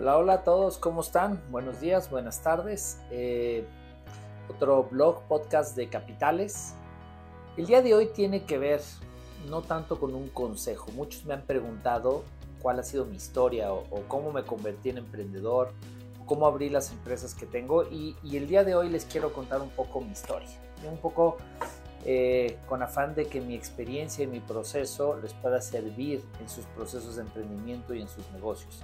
Hola, hola a todos, ¿cómo están? Buenos días, buenas tardes. Eh, otro blog, podcast de Capitales. El día de hoy tiene que ver no tanto con un consejo. Muchos me han preguntado cuál ha sido mi historia o, cómo me convertí en emprendedor, cómo abrí las empresas que tengo y, y, el día de hoy les quiero contar un poco mi historia. Un poco eh, con afán de que mi experiencia y mi proceso les pueda servir en sus procesos de emprendimiento y en sus negocios.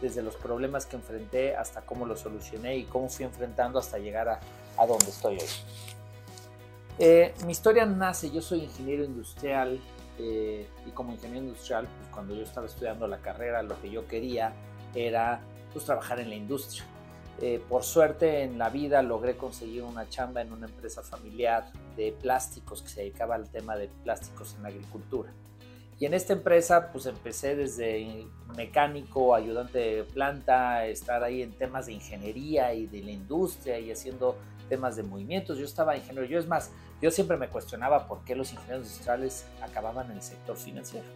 Desde los problemas que enfrenté hasta cómo los solucioné y cómo fui enfrentando hasta llegar a, a donde estoy hoy. Eh, mi historia nace, yo soy ingeniero industrial eh, y como ingeniero industrial, pues cuando yo estaba estudiando la carrera, lo que yo quería era pues, trabajar en la industria. Eh, por suerte en la vida logré conseguir una chamba en una empresa familiar de plásticos que se dedicaba al tema de plásticos en la agricultura. Y en esta empresa pues empecé desde mecánico, ayudante de planta, estar ahí en temas de ingeniería y de la industria y haciendo temas de movimientos. Yo estaba ingeniero, yo es más, yo siempre me cuestionaba por qué los ingenieros industriales acababan en el sector financiero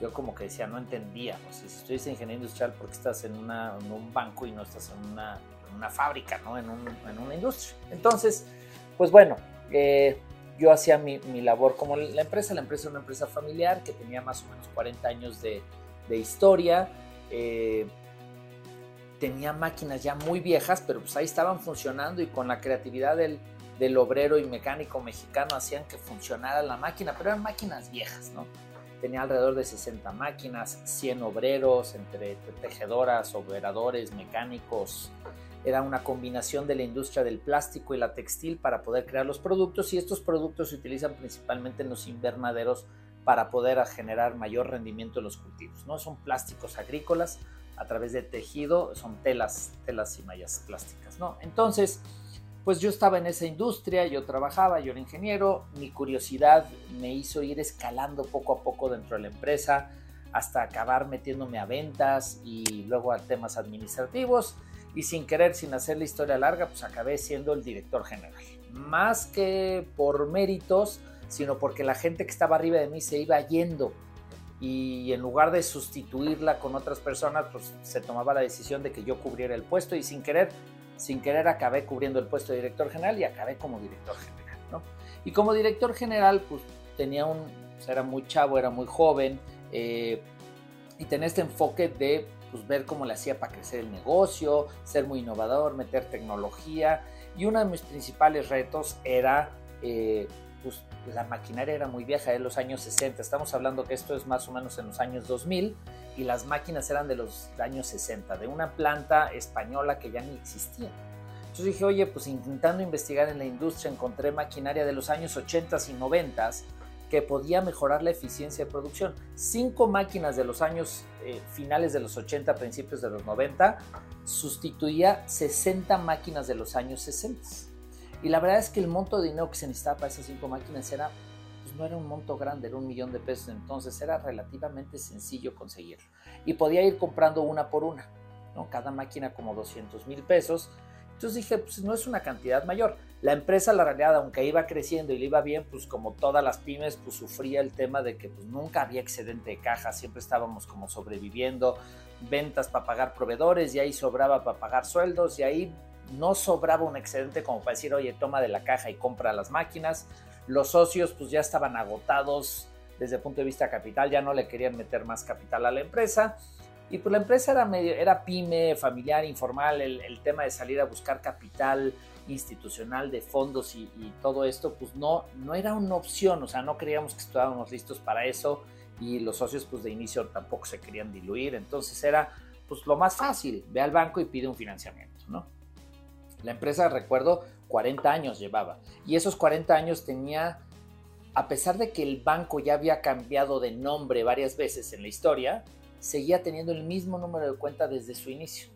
yo como que decía, no entendía, o sea, si estuviste en ingeniería industrial, ¿por qué estás en, un banco y no estás en una, fábrica, ¿no? En, una industria? Entonces, pues bueno, eh, yo hacía mi, labor como la empresa, la empresa era una empresa familiar que tenía más o menos 40 años de, historia, eh, tenía máquinas ya muy viejas, pero pues ahí estaban funcionando y con la creatividad del, del obrero y mecánico mexicano hacían que funcionara la máquina, pero eran máquinas viejas, ¿no? tenía alrededor de 60 máquinas, 100 obreros, entre tejedoras, operadores, mecánicos. Era una combinación de la industria del plástico y la textil para poder crear los productos y estos productos se utilizan principalmente en los invernaderos para poder generar mayor rendimiento en los cultivos. ¿no? Son plásticos agrícolas a través de tejido, son telas, telas y mallas plásticas. ¿no? Entonces, pues yo estaba en esa industria, yo trabajaba, yo era ingeniero, mi curiosidad me hizo ir escalando poco a poco dentro de la empresa hasta acabar metiéndome a ventas y luego a temas administrativos y sin querer, sin hacer la historia larga, pues acabé siendo el director general. Más que por méritos, sino porque la gente que estaba arriba de mí se iba yendo y en lugar de sustituirla con otras personas, pues se tomaba la decisión de que yo cubriera el puesto y sin querer sin querer acabé cubriendo el puesto de director general y acabé como director general, ¿no? Y como director general, pues tenía un, pues, era muy chavo, era muy joven eh, y tenía este enfoque de pues, ver cómo le hacía para crecer el negocio, ser muy innovador, meter tecnología y uno de mis principales retos era eh, pues la maquinaria era muy vieja, de los años 60. Estamos hablando que esto es más o menos en los años 2000 y las máquinas eran de los años 60, de una planta española que ya ni existía. Entonces dije, oye, pues intentando investigar en la industria encontré maquinaria de los años 80 y 90 que podía mejorar la eficiencia de producción. Cinco máquinas de los años eh, finales de los 80, principios de los 90, sustituía 60 máquinas de los años 60. Y la verdad es que el monto de dinero que se necesitaba para esas cinco máquinas era, pues no era un monto grande, era un millón de pesos, entonces era relativamente sencillo conseguirlo. Y podía ir comprando una por una, ¿no? Cada máquina como 200 mil pesos. Entonces dije, pues no es una cantidad mayor. La empresa, la realidad, aunque iba creciendo y le iba bien, pues como todas las pymes, pues sufría el tema de que pues, nunca había excedente de caja, siempre estábamos como sobreviviendo, ventas para pagar proveedores y ahí sobraba para pagar sueldos y ahí no sobraba un excedente como para decir, oye, toma de la caja y compra las máquinas. Los socios pues ya estaban agotados desde el punto de vista capital, ya no le querían meter más capital a la empresa. Y pues la empresa era, medio, era pyme, familiar, informal, el, tema de salir a buscar capital institucional de fondos y, y, todo esto, pues no, no era una opción, o sea, no creíamos que estábamos listos para eso y los socios pues de inicio tampoco se querían diluir, entonces era pues lo más fácil, ve al banco y pide un financiamiento, ¿no? La empresa, recuerdo, 40 años llevaba. Y esos 40 años tenía, a pesar de que el banco ya había cambiado de nombre varias veces en la historia, seguía teniendo el mismo número de cuenta desde su inicio.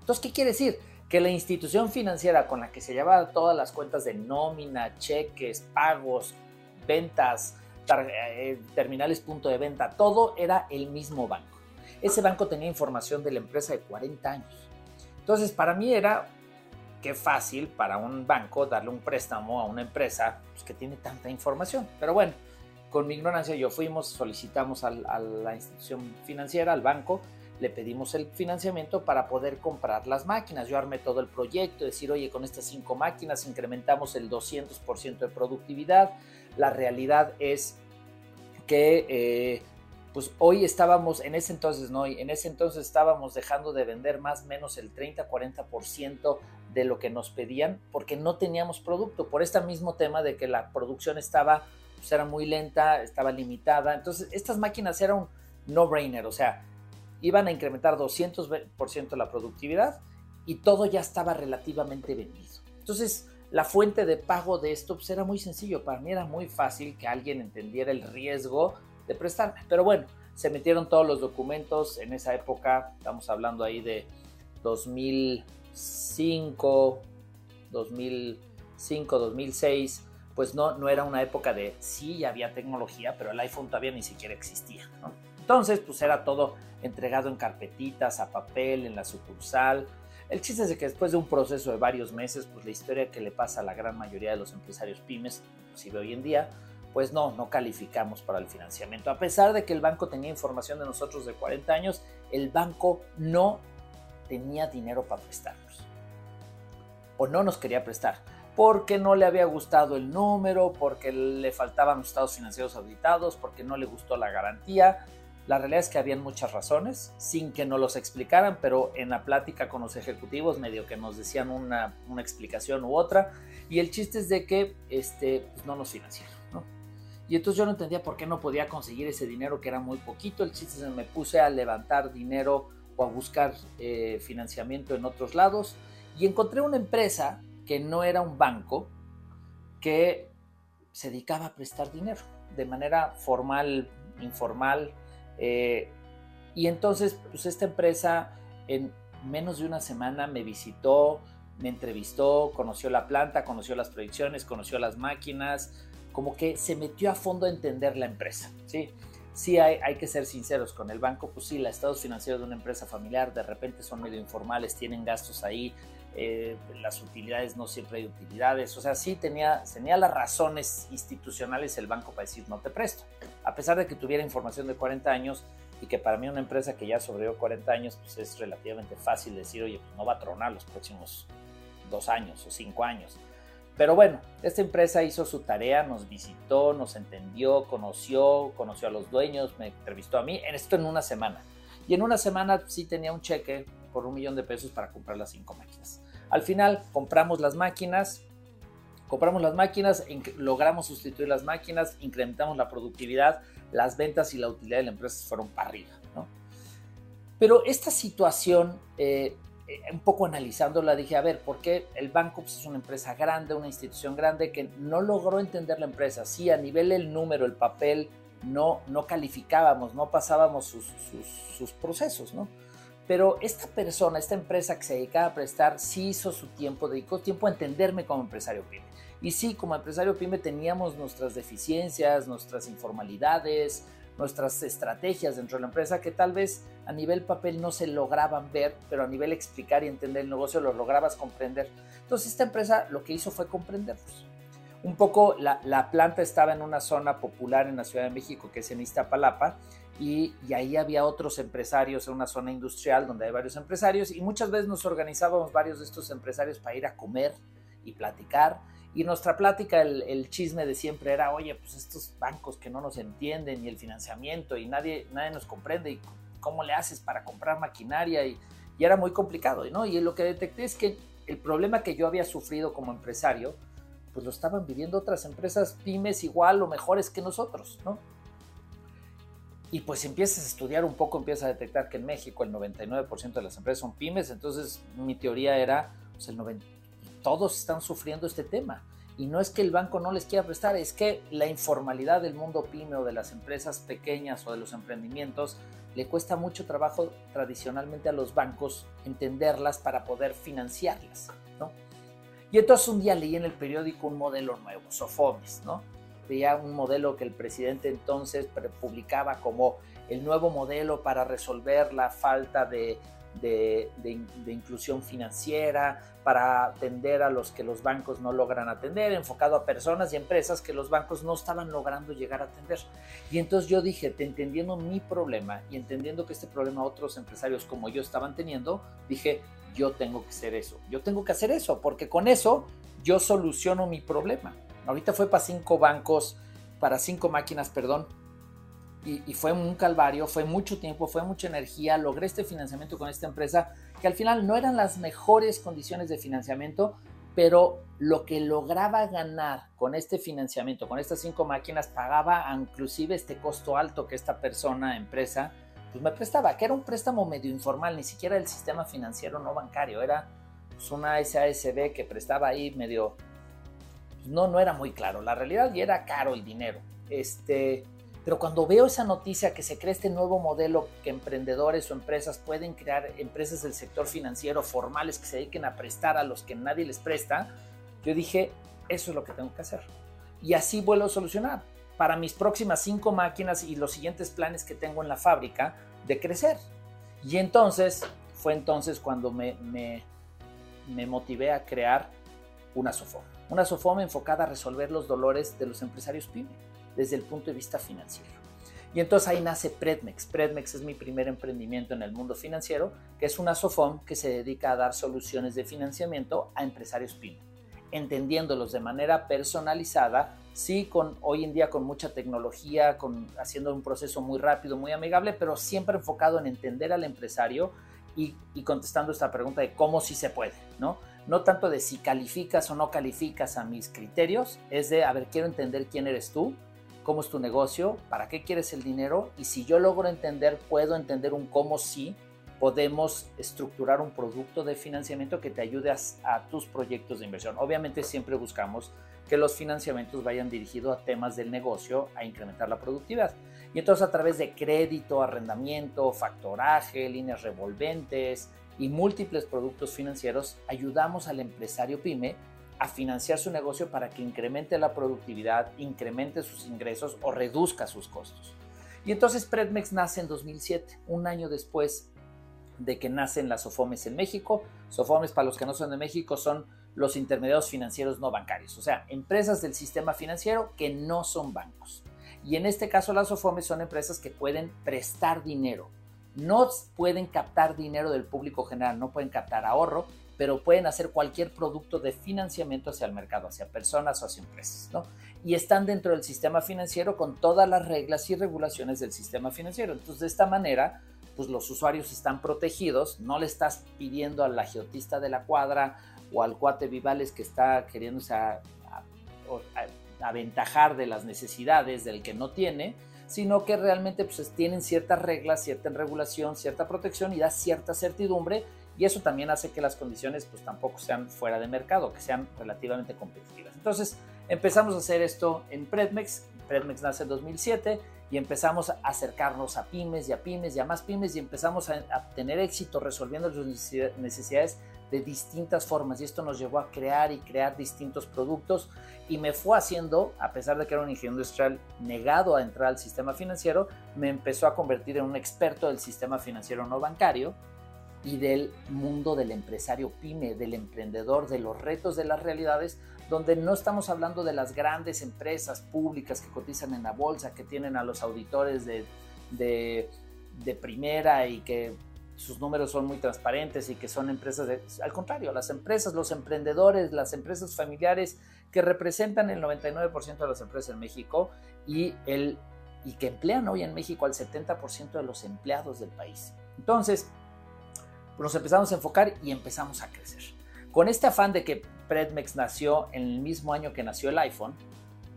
Entonces, ¿qué quiere decir? Que la institución financiera con la que se llevaba todas las cuentas de nómina, cheques, pagos, ventas, eh, terminales punto de venta, todo era el mismo banco. Ese banco tenía información de la empresa de 40 años. Entonces, para mí era qué fácil para un banco darle un préstamo a una empresa pues, que tiene tanta información. Pero bueno, con mi ignorancia yo fuimos, solicitamos a la institución financiera, al banco, le pedimos el financiamiento para poder comprar las máquinas. Yo armé todo el proyecto, decir, oye, con estas cinco máquinas incrementamos el 200% de productividad. La realidad es que eh, pues hoy estábamos, en ese entonces, no, en ese entonces estábamos dejando de vender más o menos el 30-40% de lo que nos pedían porque no teníamos producto, por este mismo tema de que la producción estaba, pues era muy lenta, estaba limitada. Entonces, estas máquinas eran no-brainer, o sea, iban a incrementar 200% la productividad y todo ya estaba relativamente vendido. Entonces, la fuente de pago de esto pues, era muy sencillo, para mí era muy fácil que alguien entendiera el riesgo de prestarme. Pero bueno, se metieron todos los documentos en esa época, estamos hablando ahí de 2005, 2005, 2006, pues no, no era una época de sí, había tecnología, pero el iPhone todavía ni siquiera existía. Entonces, pues era todo entregado en carpetitas, a papel, en la sucursal. El chiste es que después de un proceso de varios meses, pues la historia que le pasa a la gran mayoría de los empresarios pymes, inclusive hoy en día, pues no, no calificamos para el financiamiento. A pesar de que el banco tenía información de nosotros de 40 años, el banco no tenía dinero para prestarnos. O no nos quería prestar. Porque no le había gustado el número, porque le faltaban los estados financieros auditados, porque no le gustó la garantía. La realidad es que habían muchas razones, sin que nos los explicaran, pero en la plática con los ejecutivos medio que nos decían una, explicación u otra. Y el chiste es de que este, pues no nos financiaron. Y entonces yo no entendía por qué no podía conseguir ese dinero que era muy poquito. El chiste es que me puse a levantar dinero o a buscar eh, financiamiento en otros lados y encontré una empresa que no era un banco que se dedicaba a prestar dinero de manera formal, informal. Eh, y entonces, pues esta empresa en menos de una semana me visitó, me entrevistó, conoció la planta, conoció las proyecciones, conoció las máquinas, como que se metió a fondo a entender la empresa, ¿sí? Sí hay, hay, que ser sinceros con el banco, pues sí, los estados financieros de una empresa familiar de repente son medio informales, tienen gastos ahí, eh, las utilidades no siempre hay utilidades, o sea, sí tenía, tenía las razones institucionales el banco para decir no te presto, a pesar de que tuviera información de 40 años y que para mí una empresa que ya sobrevivió 40 años, pues es relativamente fácil decir, oye, pues no va a tronar los próximos dos años o cinco años. Pero bueno, esta empresa hizo su tarea, nos visitó, nos entendió, conoció, conoció a los dueños, me entrevistó a mí, en esto en una semana. Y en una semana sí tenía un cheque por un millón de pesos para comprar las cinco máquinas. Al final compramos las máquinas, compramos las máquinas, logramos sustituir las máquinas, incrementamos la productividad, las ventas y la utilidad de la empresa fueron para arriba. Pero esta situación eh, eh, un poco analizándola, dije, a ver, ¿por qué el banco pues, es una empresa grande, una institución grande que no logró entender la empresa? Sí, a nivel el número, el papel, no, no calificábamos, no pasábamos sus, procesos, ¿no? Pero esta persona, esta empresa que se dedicaba a prestar, sí hizo su tiempo, dedicó tiempo a entenderme como empresario pyme. Y sí, como empresario pyme teníamos nuestras deficiencias, nuestras informalidades, nuestras estrategias dentro de la empresa que tal vez a nivel papel no se lograban ver, pero a nivel explicar y entender el negocio lo lograbas comprender. Entonces esta empresa lo que hizo fue comprenderlos. Un poco la, planta estaba en una zona popular en la Ciudad de México que es en Iztapalapa y, y ahí había otros empresarios en una zona industrial donde hay varios empresarios y muchas veces nos organizábamos varios de estos empresarios para ir a comer y platicar y nuestra plática, el, chisme de siempre era, oye, pues estos bancos que no nos entienden y el financiamiento y nadie, nadie nos comprende y cómo le haces para comprar maquinaria y, era muy complicado, ¿no? Y lo que detecté es que el problema que yo había sufrido como empresario, pues lo estaban viviendo otras empresas pymes igual o mejores que nosotros, ¿no? Y pues empiezas a estudiar un poco, empiezas a detectar que en México el 99% de las empresas son pymes, entonces mi teoría era, pues el 90, todos están sufriendo este tema. Y no es que el banco no les quiera prestar, es que la informalidad del mundo pyme o de las empresas pequeñas o de los emprendimientos le cuesta mucho trabajo tradicionalmente a los bancos entenderlas para poder financiarlas, ¿no? Y entonces un día leí en el periódico un modelo nuevo, Sofomes, ¿no? Veía un modelo que el presidente entonces publicaba como el nuevo modelo para resolver la falta de de, inclusión financiera, para atender a los que los bancos no logran atender, enfocado a personas y empresas que los bancos no estaban logrando llegar a atender. Y entonces yo dije, entendiendo mi problema y entendiendo que este problema otros empresarios como yo estaban teniendo, dije, yo tengo que hacer eso, yo tengo que hacer eso, porque con eso yo soluciono mi problema. Ahorita fue para cinco bancos, para cinco máquinas, perdón, y, fue un calvario, fue mucho tiempo, fue mucha energía, logré este financiamiento con esta empresa, que al final no eran las mejores condiciones de financiamiento, pero lo que lograba ganar con este financiamiento, con estas cinco máquinas, pagaba inclusive este costo alto que esta persona, empresa, pues me prestaba, que era un préstamo medio informal, ni siquiera el sistema financiero no bancario, era pues, una SASB que prestaba ahí medio, no, no era muy claro, la realidad y era caro el dinero. Este, pero cuando veo esa noticia que se crea este nuevo modelo que emprendedores o empresas pueden crear, empresas del sector financiero formales que se dediquen a prestar a los que nadie les presta, yo dije, eso es lo que tengo que hacer. Y así vuelvo a solucionar para mis próximas cinco máquinas y los siguientes planes que tengo en la fábrica de crecer. Y entonces, fue entonces cuando me, me, motivé a crear una SOFOM. Una SOFOM enfocada a resolver los dolores de los empresarios PYME desde el punto de vista financiero. Y entonces ahí nace Predmex. Predmex es mi primer emprendimiento en el mundo financiero, que es una SOFOM que se dedica a dar soluciones de financiamiento a empresarios PYME, entendiéndolos de manera personalizada, sí, con, hoy en día con mucha tecnología, con, haciendo un proceso muy rápido, muy amigable, pero siempre enfocado en entender al empresario y, y contestando esta pregunta de cómo sí se puede, ¿no? No tanto de si calificas o no calificas a mis criterios, es de, a ver, quiero entender quién eres tú, cómo es tu negocio, para qué quieres el dinero y si yo logro entender, puedo entender un cómo sí podemos estructurar un producto de financiamiento que te ayude a, tus proyectos de inversión. Obviamente siempre buscamos que los financiamientos vayan dirigidos a temas del negocio, a incrementar la productividad. Y entonces a través de crédito, arrendamiento, factoraje, líneas revolventes y múltiples productos financieros, ayudamos al empresario pyme a financiar su negocio para que incremente la productividad, incremente sus ingresos o reduzca sus costos. Y entonces Predmex nace en 2007, un año después de que nacen las SOFOMES en México. SOFOMES, para los que no son de México, son los intermediarios financieros no bancarios, o sea, empresas del sistema financiero que no son bancos. Y en este caso las SOFOMES son empresas que pueden prestar dinero. No pueden captar dinero del público general, no pueden captar ahorro, pero pueden hacer cualquier producto de financiamiento hacia el mercado, hacia personas o hacia empresas, ¿no? Y están dentro del sistema financiero con todas las reglas y regulaciones del sistema financiero. Entonces, de esta manera, pues los usuarios están protegidos, no le estás pidiendo al agiotista de la cuadra o al cuate Vivales que está queriéndose aventajar de las necesidades del que no tiene, sino que realmente pues, tienen ciertas reglas, cierta regulación, cierta protección y da cierta certidumbre y eso también hace que las condiciones pues tampoco sean fuera de mercado, que sean relativamente competitivas. Entonces empezamos a hacer esto en Predmex, Predmex nace en 2007 y empezamos a acercarnos a pymes y a pymes y a más pymes y empezamos a, a tener éxito resolviendo sus necesidades de distintas formas y esto nos llevó a crear y crear distintos productos y me fue haciendo, a pesar de que era un ingeniero industrial negado a entrar al sistema financiero, me empezó a convertir en un experto del sistema financiero no bancario y del mundo del empresario pyme, del emprendedor, de los retos de las realidades, donde no estamos hablando de las grandes empresas públicas que cotizan en la bolsa, que tienen a los auditores de, de, primera y que sus números son muy transparentes y que son empresas al contrario, las empresas, los emprendedores, las empresas familiares que representan el 99% de las empresas en México y, el, y que emplean hoy en México al 70% de los empleados del país. Entonces, nos empezamos a enfocar y empezamos a crecer. Con este afán de que Predmex nació en el mismo año que nació el iPhone,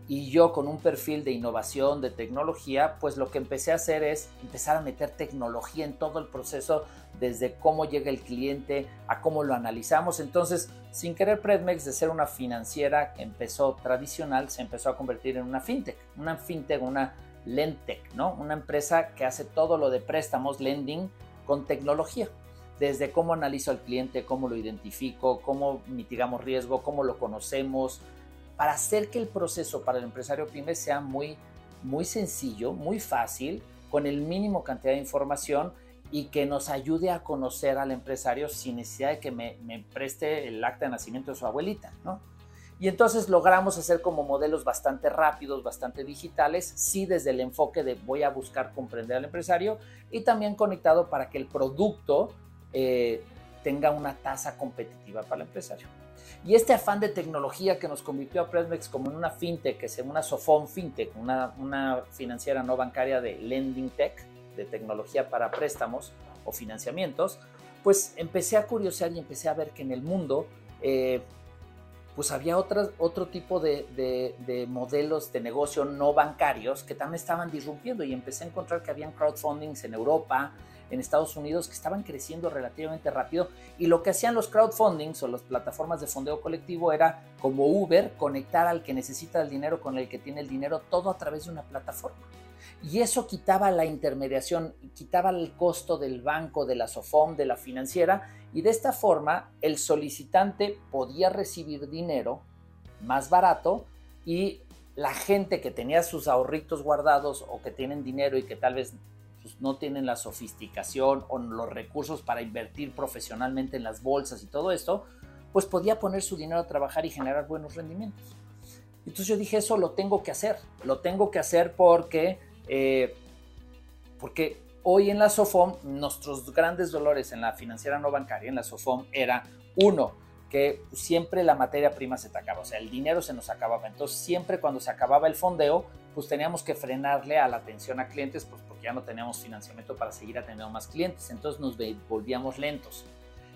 y yo con un perfil de innovación, de tecnología, pues lo que empecé a hacer es empezar a meter tecnología en todo el proceso, desde cómo llega el cliente a cómo lo analizamos. Entonces, sin querer, Predmex de ser una financiera que empezó tradicional, se empezó a convertir en una fintech, una fintech, una lendtech, ¿no? Una empresa que hace todo lo de préstamos, lending, con tecnología desde cómo analizo al cliente, cómo lo identifico, cómo mitigamos riesgo, cómo lo conocemos, para hacer que el proceso para el empresario pyme sea muy, muy sencillo, muy fácil, con el mínimo cantidad de información y que nos ayude a conocer al empresario sin necesidad de que me, preste el acta de nacimiento de su abuelita, ¿no? Y entonces logramos hacer como modelos bastante rápidos, bastante digitales, sí desde el enfoque de voy a buscar comprender al empresario y también conectado para que el producto eh, tenga una tasa competitiva para el empresario. Y este afán de tecnología que nos convirtió a Presmex como en una fintech, que es una Sofon fintech, una, una financiera no bancaria de lending tech, de tecnología para préstamos o financiamientos, pues empecé a curiosear y empecé a ver que en el mundo eh, pues había otro tipo de, de, modelos de negocio no bancarios que también estaban disrumpiendo y empecé a encontrar que habían crowdfundings en Europa, en Estados Unidos que estaban creciendo relativamente rápido y lo que hacían los crowdfundings o las plataformas de fondeo colectivo era como Uber conectar al que necesita el dinero con el que tiene el dinero todo a través de una plataforma. Y eso quitaba la intermediación, quitaba el costo del banco, de la SOFOM, de la financiera, y de esta forma el solicitante podía recibir dinero más barato y la gente que tenía sus ahorritos guardados o que tienen dinero y que tal vez pues, no tienen la sofisticación o los recursos para invertir profesionalmente en las bolsas y todo esto, pues podía poner su dinero a trabajar y generar buenos rendimientos. Entonces yo dije, eso lo tengo que hacer, lo tengo que hacer porque eh, porque hoy en la SOFOM, nuestros grandes dolores en la financiera no bancaria, en la SOFOM, era uno, que siempre la materia prima se te acaba, o sea, el dinero se nos acababa. Entonces, siempre cuando se acababa el fondeo, pues teníamos que frenarle a la atención a clientes, pues porque ya no teníamos financiamiento para seguir atendiendo más clientes. Entonces nos volvíamos lentos.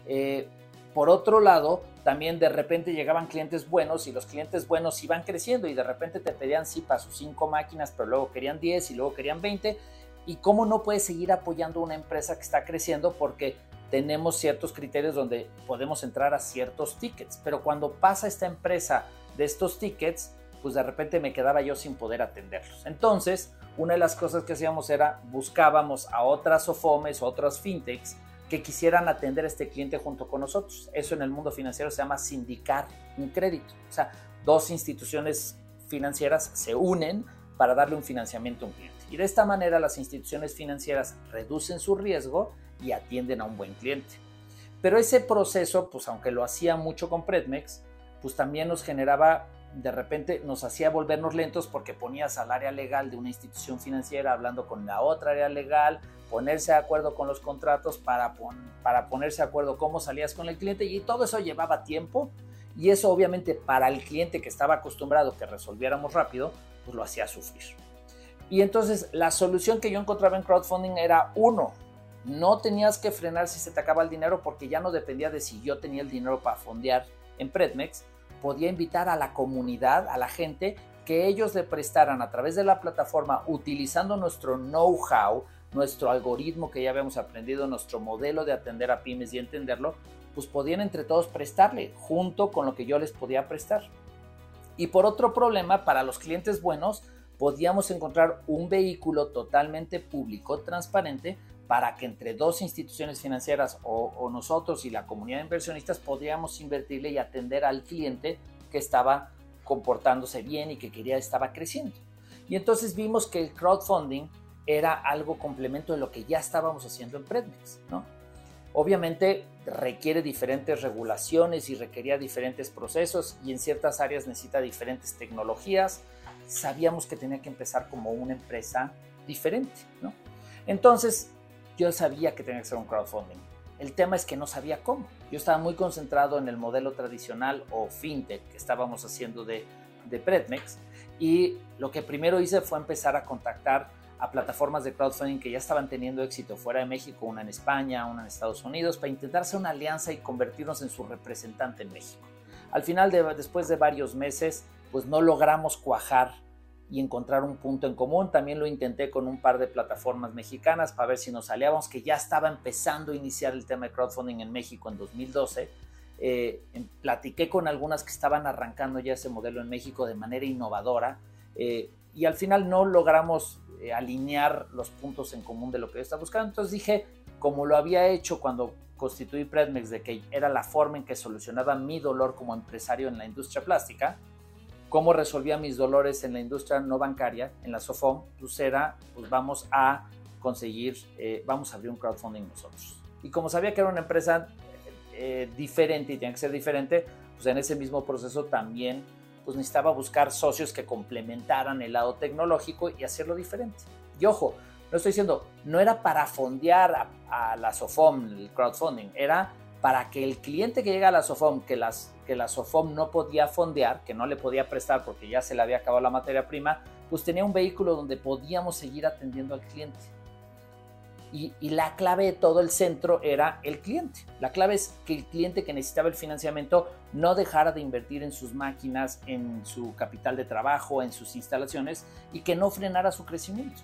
Eh, por otro lado, también de repente llegaban clientes buenos y los clientes buenos iban creciendo y de repente te pedían sí para sus cinco máquinas, pero luego querían 10 y luego querían 20. ¿Y cómo no puedes seguir apoyando una empresa que está creciendo? Porque tenemos ciertos criterios donde podemos entrar a ciertos tickets. Pero cuando pasa esta empresa de estos tickets, pues de repente me quedaba yo sin poder atenderlos. Entonces, una de las cosas que hacíamos era buscábamos a otras OFOMES, otras fintechs, que quisieran atender a este cliente junto con nosotros. Eso en el mundo financiero se llama sindicar un crédito. O sea, dos instituciones financieras se unen para darle un financiamiento a un cliente. Y de esta manera las instituciones financieras reducen su riesgo y atienden a un buen cliente. Pero ese proceso, pues aunque lo hacía mucho con Predmex, pues también nos generaba, de repente nos hacía volvernos lentos porque ponías al área legal de una institución financiera hablando con la otra área legal, ponerse de acuerdo con los contratos, para, para ponerse de acuerdo cómo salías con el cliente y todo eso llevaba tiempo y eso obviamente para el cliente que estaba acostumbrado que resolviéramos rápido, pues lo hacía sufrir. Y entonces la solución que yo encontraba en crowdfunding era uno, no tenías que frenar si se te acaba el dinero porque ya no dependía de si yo tenía el dinero para fondear en Predmex, podía invitar a la comunidad, a la gente, que ellos le prestaran a través de la plataforma utilizando nuestro know-how, nuestro algoritmo que ya habíamos aprendido, nuestro modelo de atender a pymes y entenderlo, pues podían entre todos prestarle junto con lo que yo les podía prestar. Y por otro problema, para los clientes buenos, podíamos encontrar un vehículo totalmente público, transparente, para que entre dos instituciones financieras o, nosotros y la comunidad de inversionistas podíamos invertirle y atender al cliente que estaba comportándose bien y que quería estaba creciendo. Y entonces vimos que el crowdfunding era algo complemento de lo que ya estábamos haciendo en Predmex, ¿no? Obviamente requiere diferentes regulaciones y requería diferentes procesos y en ciertas áreas necesita diferentes tecnologías. Sabíamos que tenía que empezar como una empresa diferente, ¿no? Entonces yo sabía que tenía que ser un crowdfunding. El tema es que no sabía cómo. Yo estaba muy concentrado en el modelo tradicional o fintech que estábamos haciendo de, de Predmex y lo que primero hice fue empezar a contactar a plataformas de crowdfunding que ya estaban teniendo éxito fuera de México, una en España, una en Estados Unidos, para intentar hacer una alianza y convertirnos en su representante en México. Al final, de, después de varios meses, pues no logramos cuajar y encontrar un punto en común. También lo intenté con un par de plataformas mexicanas para ver si nos aliábamos, que ya estaba empezando a iniciar el tema de crowdfunding en México en 2012. Eh, platiqué con algunas que estaban arrancando ya ese modelo en México de manera innovadora eh, y al final no logramos eh, alinear los puntos en común de lo que yo estaba buscando. Entonces dije, como lo había hecho cuando constituí Predmex, de que era la forma en que solucionaba mi dolor como empresario en la industria plástica, cómo resolvía mis dolores en la industria no bancaria, en la SOFOM, pues era, pues vamos a conseguir, eh, vamos a abrir un crowdfunding nosotros. Y como sabía que era una empresa eh, diferente y tenía que ser diferente, pues en ese mismo proceso también pues necesitaba buscar socios que complementaran el lado tecnológico y hacerlo diferente. Y ojo, no estoy diciendo, no era para fondear a, la SOFOM, el crowdfunding, era para que el cliente que llega a la SOFOM, que, la SOFOM no podía fondear, que no le podía prestar porque ya se le había acabado la materia prima, pues tenía un vehículo donde podíamos seguir atendiendo al cliente. Y, la clave de todo el centro era el cliente. La clave es que el cliente que necesitaba el financiamiento no dejara de invertir en sus máquinas, en su capital de trabajo, en sus instalaciones y que no frenara su crecimiento.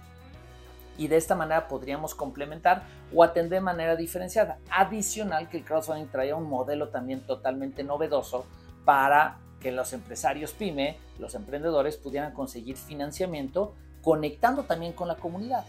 Y de esta manera podríamos complementar o atender de manera diferenciada. Adicional que el crowdfunding traía un modelo también totalmente novedoso para que los empresarios pyme, los emprendedores pudieran conseguir financiamiento conectando también con la comunidad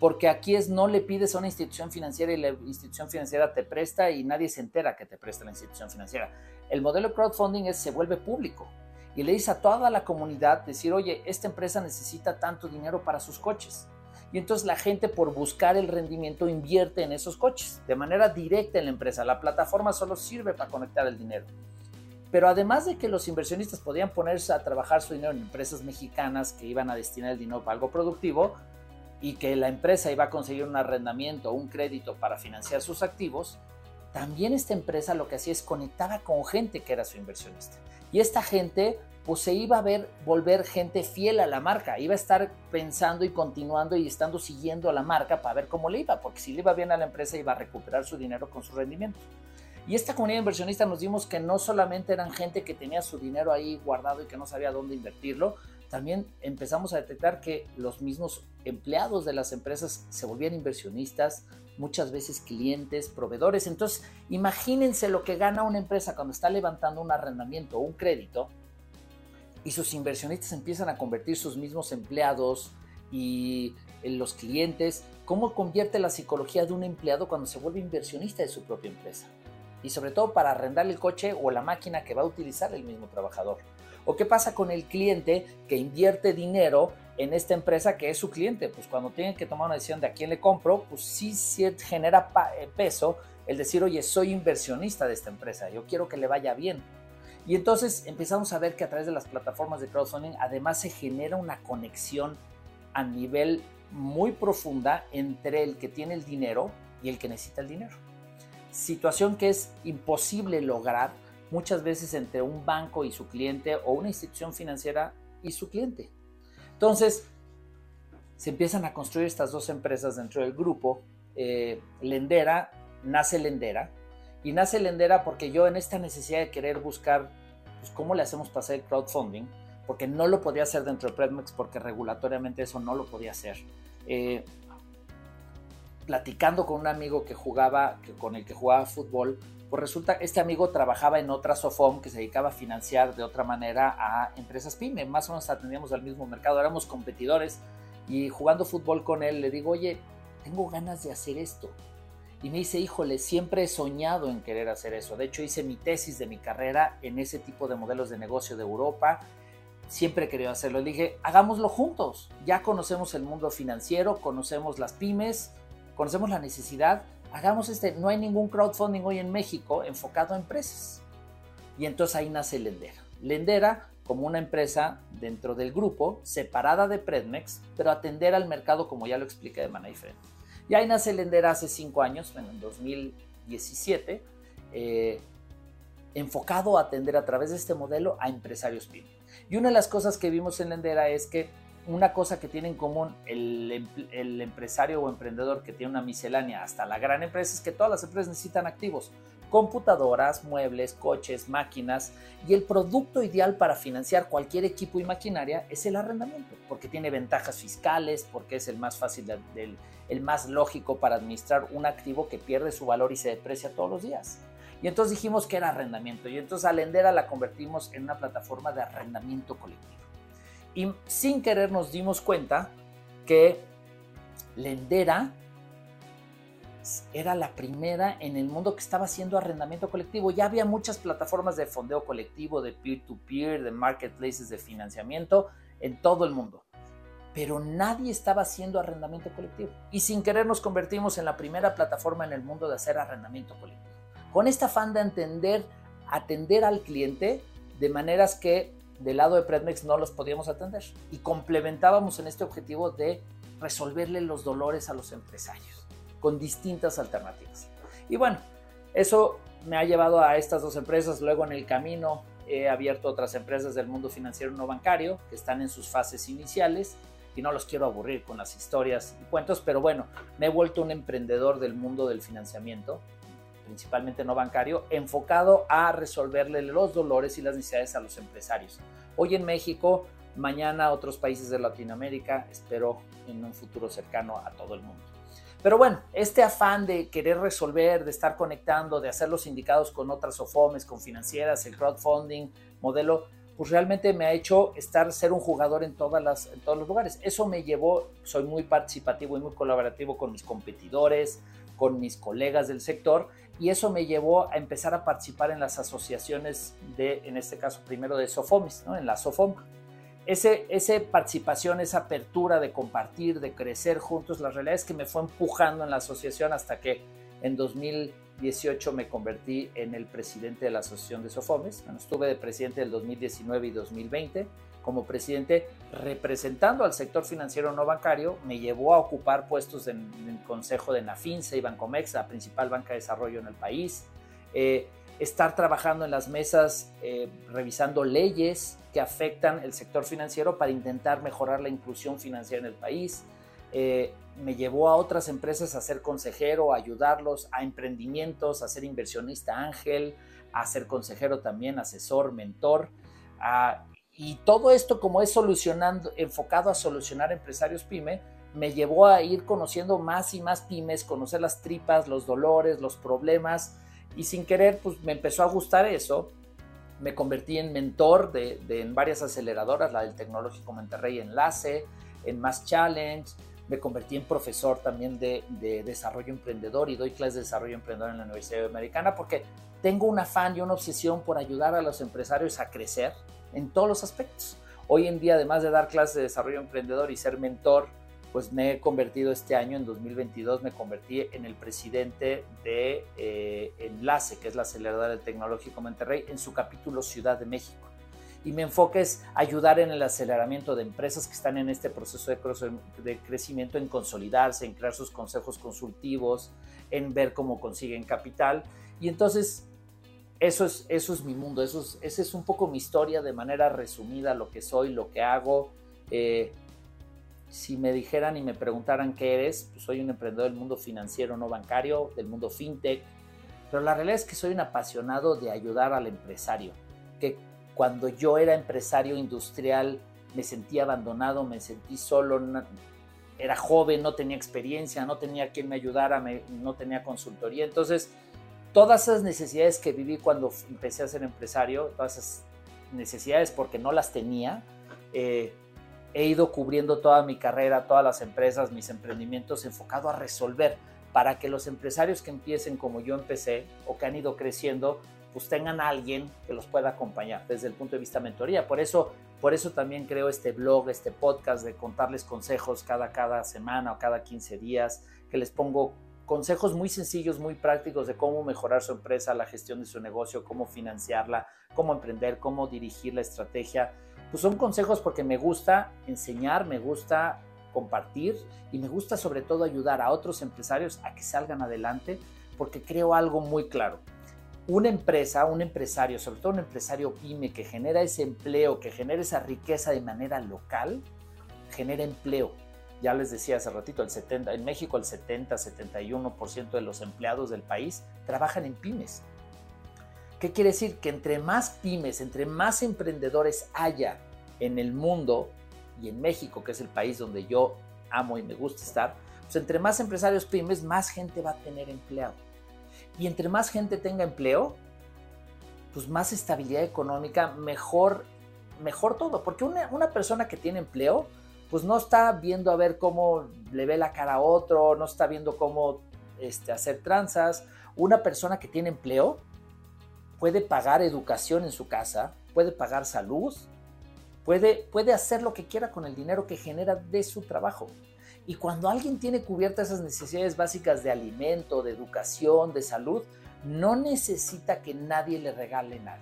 porque aquí es no le pides a una institución financiera y la institución financiera te presta y nadie se entera que te presta la institución financiera. El modelo crowdfunding es se vuelve público y le dice a toda la comunidad decir, oye, esta empresa necesita tanto dinero para sus coches. Y entonces la gente por buscar el rendimiento invierte en esos coches de manera directa en la empresa. La plataforma solo sirve para conectar el dinero. Pero además de que los inversionistas podían ponerse a trabajar su dinero en empresas mexicanas que iban a destinar el dinero para algo productivo, y que la empresa iba a conseguir un arrendamiento o un crédito para financiar sus activos, también esta empresa lo que hacía es conectaba con gente que era su inversionista. Y esta gente pues se iba a ver volver gente fiel a la marca, iba a estar pensando y continuando y estando siguiendo a la marca para ver cómo le iba, porque si le iba bien a la empresa iba a recuperar su dinero con su rendimiento. Y esta comunidad inversionista nos dimos que no solamente eran gente que tenía su dinero ahí guardado y que no sabía dónde invertirlo, también empezamos a detectar que los mismos empleados de las empresas se volvían inversionistas, muchas veces clientes, proveedores. Entonces, imagínense lo que gana una empresa cuando está levantando un arrendamiento o un crédito y sus inversionistas empiezan a convertir sus mismos empleados y en los clientes. ¿Cómo convierte la psicología de un empleado cuando se vuelve inversionista de su propia empresa? Y sobre todo para arrendar el coche o la máquina que va a utilizar el mismo trabajador. ¿O qué pasa con el cliente que invierte dinero en esta empresa que es su cliente? Pues cuando tienen que tomar una decisión de a quién le compro, pues sí, genera eh, peso el decir, oye, soy inversionista de esta empresa, yo quiero que le vaya bien. Y entonces empezamos a ver que a través de las plataformas de crowdfunding además se genera una conexión a nivel muy profunda entre el que tiene el dinero y el que necesita el dinero. Situación que es imposible lograr muchas veces entre un banco y su cliente o una institución financiera y su cliente. Entonces, se empiezan a construir estas dos empresas dentro del grupo. Eh, Lendera, nace Lendera, y nace Lendera porque yo en esta necesidad de querer buscar pues, cómo le hacemos pasar el crowdfunding, porque no lo podía hacer dentro de Predmex porque regulatoriamente eso no lo podía hacer. Eh, platicando con un amigo que jugaba, que, con el que jugaba fútbol, pues resulta, este amigo trabajaba en otra SOFOM que se dedicaba a financiar de otra manera a empresas pyme, más o menos atendíamos al mismo mercado, éramos competidores y jugando fútbol con él le digo, oye, tengo ganas de hacer esto. Y me dice, híjole, siempre he soñado en querer hacer eso. De hecho, hice mi tesis de mi carrera en ese tipo de modelos de negocio de Europa. Siempre he querido hacerlo. Le dije, hagámoslo juntos. Ya conocemos el mundo financiero, conocemos las pymes, conocemos la necesidad hagamos este, no hay ningún crowdfunding hoy en México enfocado a empresas. Y entonces ahí nace Lendera. Lendera como una empresa dentro del grupo, separada de Predmex, pero atender al mercado como ya lo expliqué de manera diferente. Y ahí nace Lendera hace cinco años, en 2017, eh, enfocado a atender a través de este modelo a empresarios pyme. Y una de las cosas que vimos en Lendera es que una cosa que tiene en común el, empresario o emprendedor que tiene una miscelánea hasta la gran empresa es que todas las empresas necesitan activos, computadoras, muebles, coches, máquinas y el producto ideal para financiar cualquier equipo y maquinaria es el arrendamiento, porque tiene ventajas fiscales, porque es el más fácil, del, el más lógico para administrar un activo que pierde su valor y se deprecia todos los días. Y entonces dijimos que era arrendamiento y entonces a Lendera la convertimos en una plataforma de arrendamiento colectivo. Y sin querer nos dimos cuenta que Lendera era la primera en el mundo que estaba haciendo arrendamiento colectivo. Ya había muchas plataformas de fondeo colectivo, de peer-to-peer, de marketplaces de financiamiento en todo el mundo. Pero nadie estaba haciendo arrendamiento colectivo. Y sin querer nos convertimos en la primera plataforma en el mundo de hacer arrendamiento colectivo. Con esta afán de entender, atender al cliente de maneras que del lado de Predmex no los podíamos atender. Y complementábamos en este objetivo de resolverle los dolores a los empresarios con distintas alternativas. Y bueno, eso me ha llevado a estas dos empresas. Luego en el camino he abierto otras empresas del mundo financiero no bancario que están en sus fases iniciales y no los quiero aburrir con las historias y cuentos, pero bueno, me he vuelto un emprendedor del mundo del financiamiento, principalmente no bancario, enfocado a resolverle los dolores y las necesidades a los empresarios. Hoy en México, mañana otros países de Latinoamérica, espero en un futuro cercano a todo el mundo. Pero bueno, este afán de querer resolver, de estar conectando, de hacer los indicados con otras OFOMES, con financieras, el crowdfunding, modelo, pues realmente me ha hecho estar, ser un jugador en, todas las, en todos los lugares. Eso me llevó, soy muy participativo y muy colaborativo con mis competidores, con mis colegas del sector, y eso me llevó a empezar a participar en las asociaciones de, en este caso primero de SOFOMES, ¿no? en la SOFOM ese, esa participación, esa apertura de compartir, de crecer juntos, la realidad es que me fue empujando en la asociación hasta que en 2018 me convertí en el presidente de la Asociación de Sofomes. Bueno, estuve de presidente del 2019 y 2020 como presidente representando al sector financiero no bancario, me llevó a ocupar puestos en, el consejo de Nafinsa y Bancomex, la principal banca de desarrollo en el país. Eh, estar trabajando en las mesas, eh, revisando leyes que afectan el sector financiero para intentar mejorar la inclusión financiera en el país. Eh, me llevó a otras empresas a ser consejero, a ayudarlos a emprendimientos, a ser inversionista ángel, a ser consejero también, asesor, mentor. y todo esto como es solucionando, enfocado a solucionar empresarios pyme, me llevó a ir conociendo más y más pymes, conocer las tripas, los dolores, los problemas, y sin querer, pues me empezó a gustar eso. Me convertí en mentor de, en varias aceleradoras, la del Tecnológico Monterrey Enlace, en Mass Challenge. Me convertí en profesor también de, de desarrollo emprendedor y doy clases de desarrollo emprendedor en la Universidad Americana porque tengo un afán y una obsesión por ayudar a los empresarios a crecer en todos los aspectos. Hoy en día, además de dar clases de desarrollo emprendedor y ser mentor pues me he convertido este año, en 2022, me convertí en el presidente de eh, Enlace, que es la aceleradora del Tecnológico Monterrey, en su capítulo Ciudad de México. Y mi enfoque es ayudar en el aceleramiento de empresas que están en este proceso de, crecimiento, en consolidarse, en crear sus consejos consultivos, en ver cómo consiguen capital. Y entonces, eso es, eso es mi mundo, eso es, esa es un poco mi historia de manera resumida, lo que soy, lo que hago. Eh, si me dijeran y me preguntaran qué eres, pues soy un emprendedor del mundo financiero no bancario, del mundo fintech, pero la realidad es que soy un apasionado de ayudar al empresario, que cuando yo era empresario industrial me sentí abandonado, me sentí solo, era joven, no tenía experiencia, no tenía quien me ayudara, no tenía consultoría, entonces todas esas necesidades que viví cuando empecé a ser empresario, todas esas necesidades porque no las tenía, eh, he ido cubriendo toda mi carrera, todas las empresas, mis emprendimientos enfocado a resolver para que los empresarios que empiecen como yo empecé o que han ido creciendo, pues tengan a alguien que los pueda acompañar desde el punto de vista de mentoría. Por eso, por eso también creo este blog, este podcast de contarles consejos cada, cada semana o cada 15 días, que les pongo consejos muy sencillos, muy prácticos de cómo mejorar su empresa, la gestión de su negocio, cómo financiarla, cómo emprender, cómo dirigir la estrategia pues son consejos porque me gusta enseñar, me gusta compartir y me gusta sobre todo ayudar a otros empresarios a que salgan adelante porque creo algo muy claro. Una empresa, un empresario, sobre todo un empresario pyme que genera ese empleo, que genera esa riqueza de manera local, genera empleo. Ya les decía hace ratito, el 70, en México el 70, 71% de los empleados del país trabajan en pymes. ¿Qué quiere decir? Que entre más pymes, entre más emprendedores haya en el mundo y en México, que es el país donde yo amo y me gusta estar, pues entre más empresarios pymes, más gente va a tener empleado. Y entre más gente tenga empleo, pues más estabilidad económica, mejor, mejor todo. Porque una, persona que tiene empleo, pues no está viendo a ver cómo le ve la cara a otro, no está viendo cómo este, hacer tranzas. Una persona que tiene empleo, puede pagar educación en su casa, puede pagar salud, puede, puede hacer lo que quiera con el dinero que genera de su trabajo. Y cuando alguien tiene cubiertas esas necesidades básicas de alimento, de educación, de salud, no necesita que nadie le regale nada.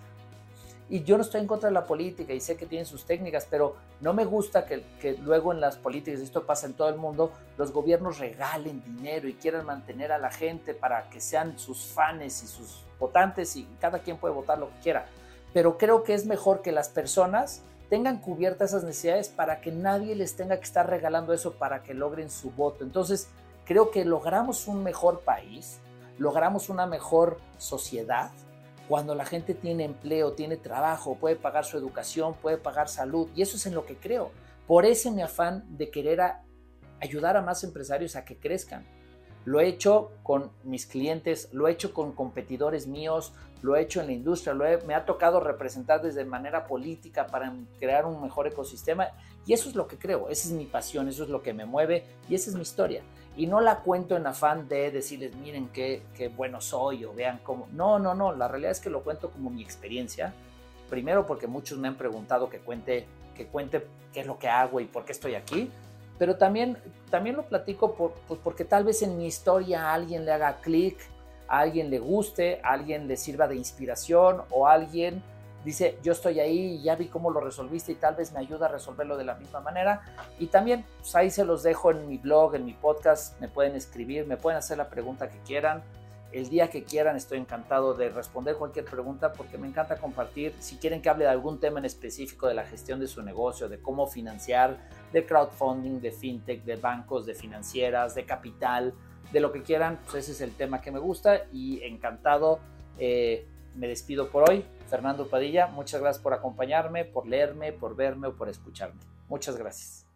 Y yo no estoy en contra de la política y sé que tienen sus técnicas, pero no me gusta que, luego en las políticas, y esto pasa en todo el mundo, los gobiernos regalen dinero y quieran mantener a la gente para que sean sus fans y sus votantes y cada quien puede votar lo que quiera. Pero creo que es mejor que las personas tengan cubiertas esas necesidades para que nadie les tenga que estar regalando eso para que logren su voto. Entonces, creo que logramos un mejor país, logramos una mejor sociedad cuando la gente tiene empleo, tiene trabajo, puede pagar su educación, puede pagar salud, y eso es en lo que creo. Por ese mi afán de querer ayudar a más empresarios a que crezcan. Lo he hecho con mis clientes, lo he hecho con competidores míos, lo he hecho en la industria, lo me ha tocado representar desde manera política para crear un mejor ecosistema y eso es lo que creo, esa es mi pasión, eso es lo que me mueve y esa es mi historia. Y no la cuento en afán de decirles, miren qué, qué bueno soy o vean cómo. No, no, no, la realidad es que lo cuento como mi experiencia. Primero porque muchos me han preguntado que cuente, que cuente qué es lo que hago y por qué estoy aquí pero también, también lo platico pues porque tal vez en mi historia a alguien le haga clic, a alguien le guste, a alguien le sirva de inspiración o alguien dice, yo estoy ahí y ya vi cómo lo resolviste y tal vez me ayuda a resolverlo de la misma manera. Y también pues ahí se los dejo en mi blog, en mi podcast, me pueden escribir, me pueden hacer la pregunta que quieran. El día que quieran estoy encantado de responder cualquier pregunta porque me encanta compartir. Si quieren que hable de algún tema en específico de la gestión de su negocio, de cómo financiar, de crowdfunding, de fintech, de bancos, de financieras, de capital, de lo que quieran, pues ese es el tema que me gusta y encantado. Eh, me despido por hoy. Fernando Padilla, muchas gracias por acompañarme, por leerme, por verme o por escucharme. Muchas gracias.